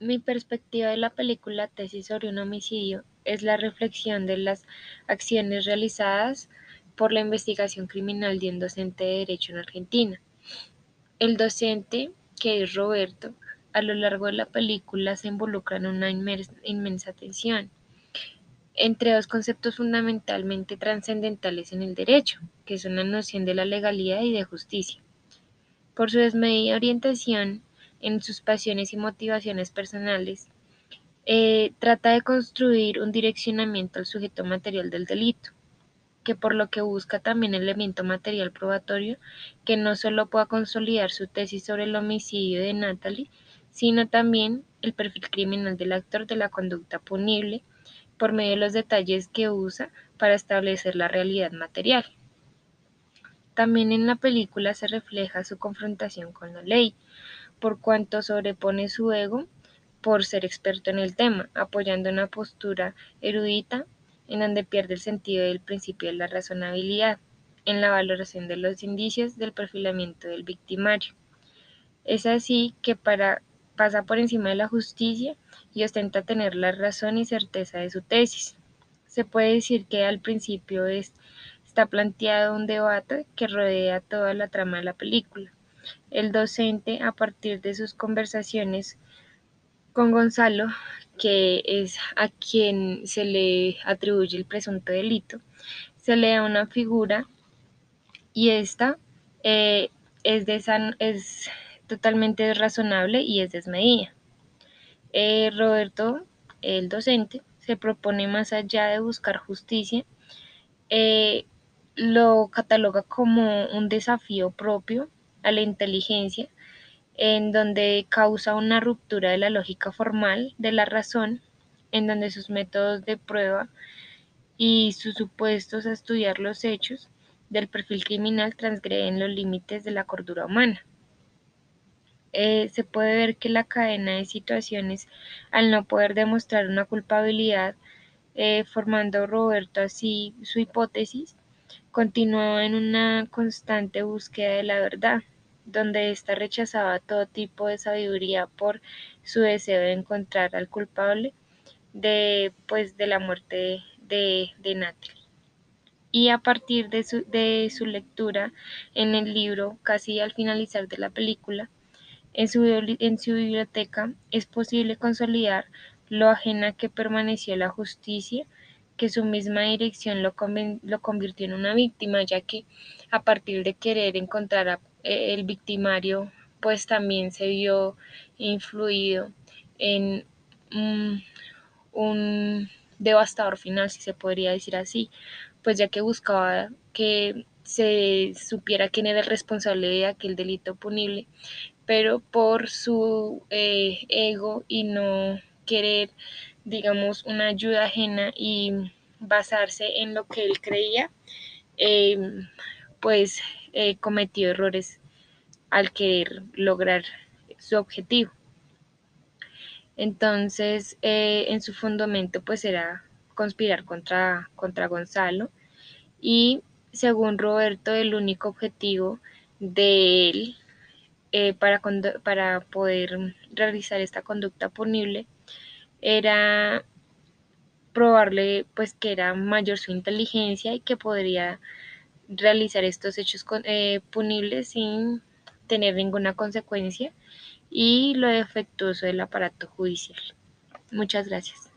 Mi perspectiva de la película Tesis sobre un homicidio es la reflexión de las acciones realizadas por la investigación criminal de un docente de Derecho en Argentina. El docente, que es Roberto, a lo largo de la película se involucra en una inmensa tensión entre dos conceptos fundamentalmente trascendentales en el derecho, que son la noción de la legalidad y de justicia. Por su desmedida orientación en sus pasiones y motivaciones personales, eh, trata de construir un direccionamiento al sujeto material del delito, que por lo que busca también elemento material probatorio que no solo pueda consolidar su tesis sobre el homicidio de Natalie, sino también el perfil criminal del actor de la conducta punible por medio de los detalles que usa para establecer la realidad material. También en la película se refleja su confrontación con la ley, por cuanto sobrepone su ego por ser experto en el tema, apoyando una postura erudita en donde pierde el sentido del principio de la razonabilidad en la valoración de los indicios del perfilamiento del victimario. Es así que para, pasa por encima de la justicia y ostenta tener la razón y certeza de su tesis. Se puede decir que al principio está planteado un debate que rodea toda la trama de la película. El docente, a partir de sus conversaciones con Gonzalo, que es a quien se le atribuye el presunto delito, se le da una figura y esta eh, es, de es totalmente razonable y es desmedida. Eh, Roberto, el docente, se propone más allá de buscar justicia, eh, lo cataloga como un desafío propio a la inteligencia, en donde causa una ruptura de la lógica formal de la razón, en donde sus métodos de prueba y sus supuestos a estudiar los hechos del perfil criminal transgreden los límites de la cordura humana. Eh, se puede ver que la cadena de situaciones, al no poder demostrar una culpabilidad, eh, formando Roberto así su hipótesis, continuó en una constante búsqueda de la verdad, donde ésta rechazaba todo tipo de sabiduría por su deseo de encontrar al culpable de, pues, de la muerte de, de Natalie. Y a partir de su, de su lectura en el libro, casi al finalizar de la película, en su, biblioteca es posible consolidar lo ajena que permaneció la justicia, que su misma dirección lo, convirtió en una víctima, ya que a partir de querer encontrar a, el victimario, pues también se vio influido en un devastador final, si se podría decir así, pues ya que buscaba que se supiera quién era el responsable de aquel delito punible, pero por su eh, ego y no querer, digamos, una ayuda ajena y basarse en lo que él creía, em, pues eh, cometió errores al querer lograr su objetivo. Entonces, eh, en su fundamento, pues era conspirar contra, contra Gonzalo y según Roberto, el único objetivo de él eh, para, para poder realizar esta conducta punible era probarle pues que era mayor su inteligencia y que podría realizar estos hechos eh, punibles sin tener ninguna consecuencia y lo defectuoso del aparato judicial. Muchas gracias.